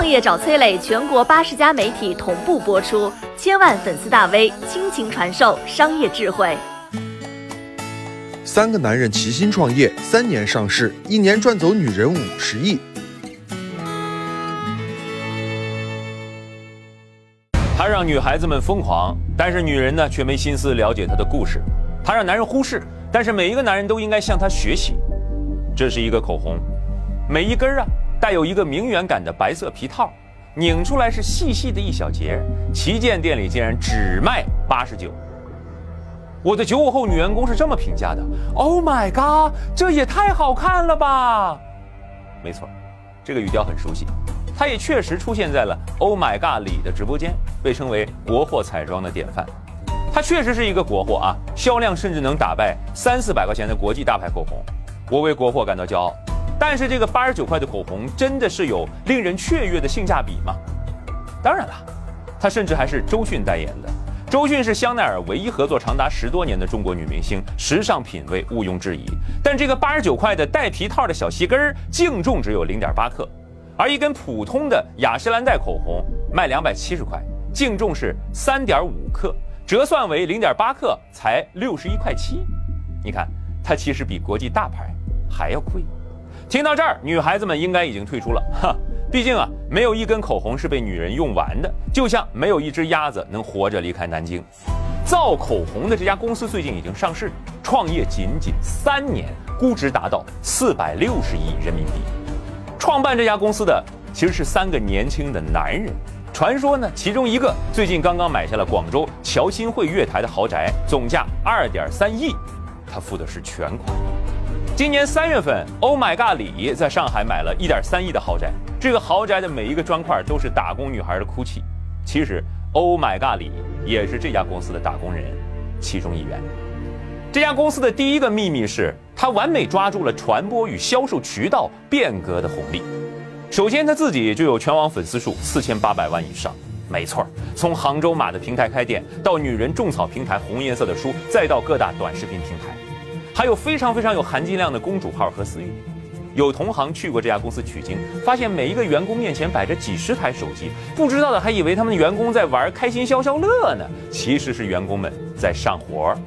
创业找崔磊，全国八十家媒体同步播出，千万粉丝大 V 倾情传授商业智慧。三个男人齐心创业，三年上市，一年赚走女人五十亿。他让女孩子们疯狂，但是女人呢却没心思了解他的故事。他让男人忽视，但是每一个男人都应该向他学习。这是一个口红，每一根啊带有一个名媛感的白色皮套，拧出来是细细的一小节，旗舰店里竟然只卖八十九。我的九五后女员工是这么评价的：“Oh my god，这也太好看了吧！”没错，这个语调很熟悉。它也确实出现在了 Oh my God 里的直播间，被称为国货彩妆的典范。它确实是一个国货啊，销量甚至能打败三四百块钱的国际大牌口红。我为国货感到骄傲。但是这个八十九块的口红真的是有令人雀跃的性价比吗？当然了，它甚至还是周迅代言的。周迅是香奈儿唯一合作长达十多年的中国女明星，时尚品味毋庸置疑。但这个八十九块的带皮套的小细根儿，净重只有零点八克。而一根普通的雅诗兰黛口红卖两百七十块，净重是三点五克，折算为零点八克才六十一块七。你看，它其实比国际大牌还要贵。听到这儿，女孩子们应该已经退出了哈。毕竟啊，没有一根口红是被女人用完的，就像没有一只鸭子能活着离开南京。造口红的这家公司最近已经上市，创业仅仅三年，估值达到四百六十亿人民币。创办这家公司的其实是三个年轻的男人，传说呢，其中一个最近刚刚买下了广州侨新汇月台的豪宅，总价二点三亿，他付的是全款。今年三月份，Oh my God 李在上海买了一点三亿的豪宅，这个豪宅的每一个砖块都是打工女孩的哭泣。其实，Oh my God 李也是这家公司的打工人其中一员。这家公司的第一个秘密是，他完美抓住了传播与销售渠道变革的红利。首先，他自己就有全网粉丝数四千八百万以上。没错，从杭州马的平台开店，到女人种草平台红颜色的书，再到各大短视频平台，还有非常非常有含金量的公主号和私域。有同行去过这家公司取经，发现每一个员工面前摆着几十台手机，不知道的还以为他们的员工在玩开心消消乐呢，其实是员工们在上活儿。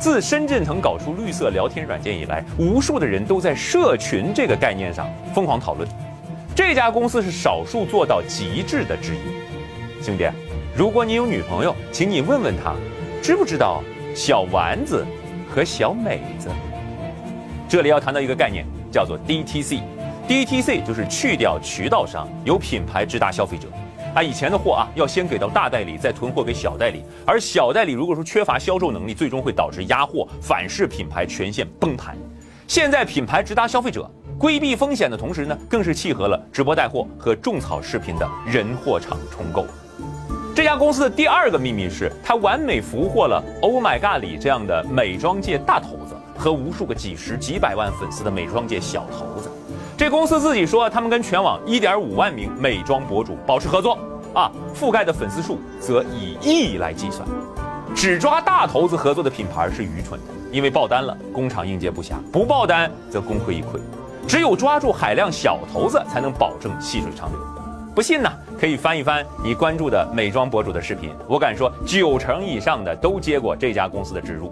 自深圳腾搞出绿色聊天软件以来，无数的人都在社群这个概念上疯狂讨论。这家公司是少数做到极致的之一。兄弟，如果你有女朋友，请你问问她，知不知道小丸子和小美子？这里要谈到一个概念，叫做 DTC。DTC 就是去掉渠道商，由品牌直达消费者。啊，以前的货啊，要先给到大代理，再囤货给小代理。而小代理如果说缺乏销售能力，最终会导致压货，反噬品牌全线崩盘。现在品牌直达消费者，规避风险的同时呢，更是契合了直播带货和种草视频的人货场重构。这家公司的第二个秘密是，它完美俘获了 Oh my God 里这样的美妆界大头子和无数个几十几百万粉丝的美妆界小头子。这公司自己说，他们跟全网一点五万名美妆博主保持合作，啊，覆盖的粉丝数则以亿来计算。只抓大头子合作的品牌是愚蠢的，因为爆单了，工厂应接不暇；不爆单则功亏一篑。只有抓住海量小头子，才能保证细水长流。不信呢，可以翻一翻你关注的美妆博主的视频，我敢说九成以上的都接过这家公司的植入。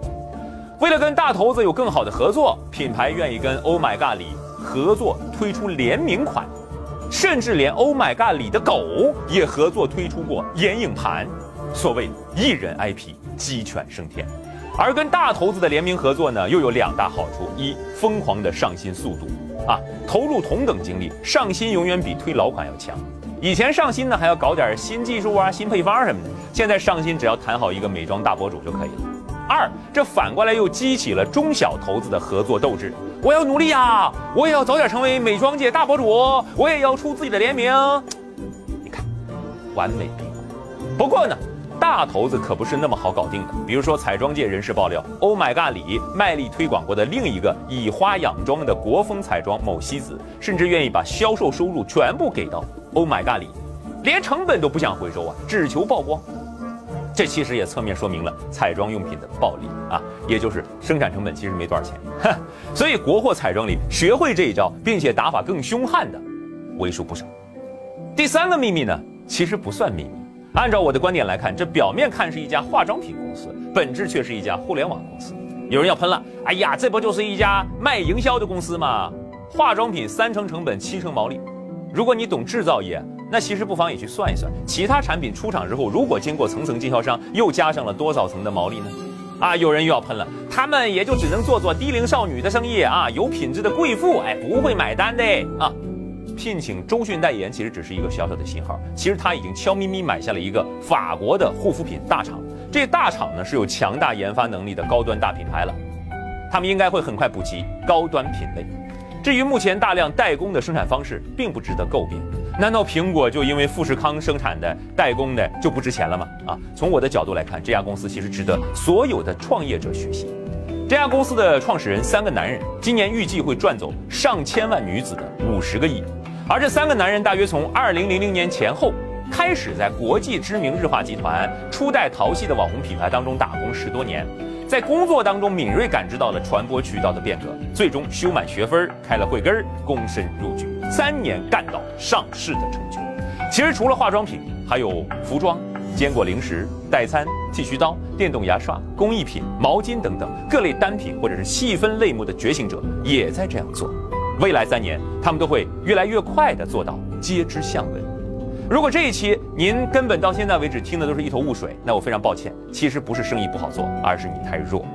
为了跟大头子有更好的合作，品牌愿意跟 Oh My God 里。合作推出联名款，甚至连 Oh My God 里的狗也合作推出过眼影盘。所谓一人 IP，鸡犬升天。而跟大头子的联名合作呢，又有两大好处：一，疯狂的上新速度啊，投入同等精力，上新永远比推老款要强。以前上新呢还要搞点新技术啊、新配方什么的，现在上新只要谈好一个美妆大博主就可以了。二，这反过来又激起了中小头子的合作斗志。我要努力呀！我也要早点成为美妆界大博主，我也要出自己的联名。你看，完美闭环。不过呢，大头子可不是那么好搞定的。比如说，彩妆界人士爆料，Oh my God 里卖力推广过的另一个以花养妆的国风彩妆某西子，甚至愿意把销售收入全部给到 Oh my God 里，连成本都不想回收啊，只求曝光。这其实也侧面说明了彩妆用品的暴利啊，也就是生产成本其实没多少钱。所以国货彩妆里学会这一招，并且打法更凶悍的，为数不少。第三个秘密呢，其实不算秘密。按照我的观点来看，这表面看是一家化妆品公司，本质却是一家互联网公司。有人要喷了，哎呀，这不就是一家卖营销的公司吗？化妆品三成成本，七成毛利。如果你懂制造业，那其实不妨也去算一算，其他产品出厂之后，如果经过层层经销商，又加上了多少层的毛利呢？啊，有人又要喷了，他们也就只能做做低龄少女的生意啊，有品质的贵妇，哎，不会买单的啊。聘请周迅代言，其实只是一个小小的信号。其实他已经悄咪咪买下了一个法国的护肤品大厂。这大厂呢是有强大研发能力的高端大品牌了，他们应该会很快普及高端品类。至于目前大量代工的生产方式，并不值得诟病。难道苹果就因为富士康生产的代工的就不值钱了吗？啊，从我的角度来看，这家公司其实值得所有的创业者学习。这家公司的创始人三个男人，今年预计会赚走上千万女子的五十个亿。而这三个男人大约从二零零零年前后开始在国际知名日化集团初代淘系的网红品牌当中打工十多年，在工作当中敏锐感知到了传播渠道的变革，最终修满学分，开了慧根儿，躬身入局，三年干到上市的成就。其实除了化妆品，还有服装、坚果零食、代餐、剃须刀、电动牙刷、工艺品、毛巾等等各类单品或者是细分类目的觉醒者也在这样做。未来三年，他们都会越来越快地做到皆知相闻。如果这一期您根本到现在为止听的都是一头雾水，那我非常抱歉。其实不是生意不好做，而是你太弱。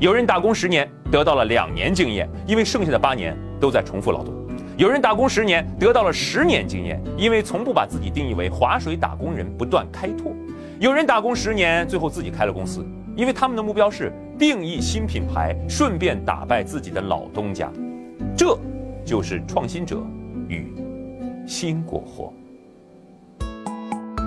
有人打工十年得到了两年经验，因为剩下的八年都在重复劳动；有人打工十年得到了十年经验，因为从不把自己定义为划水打工人，不断开拓；有人打工十年，最后自己开了公司，因为他们的目标是定义新品牌，顺便打败自己的老东家。这。就是创新者与新国货。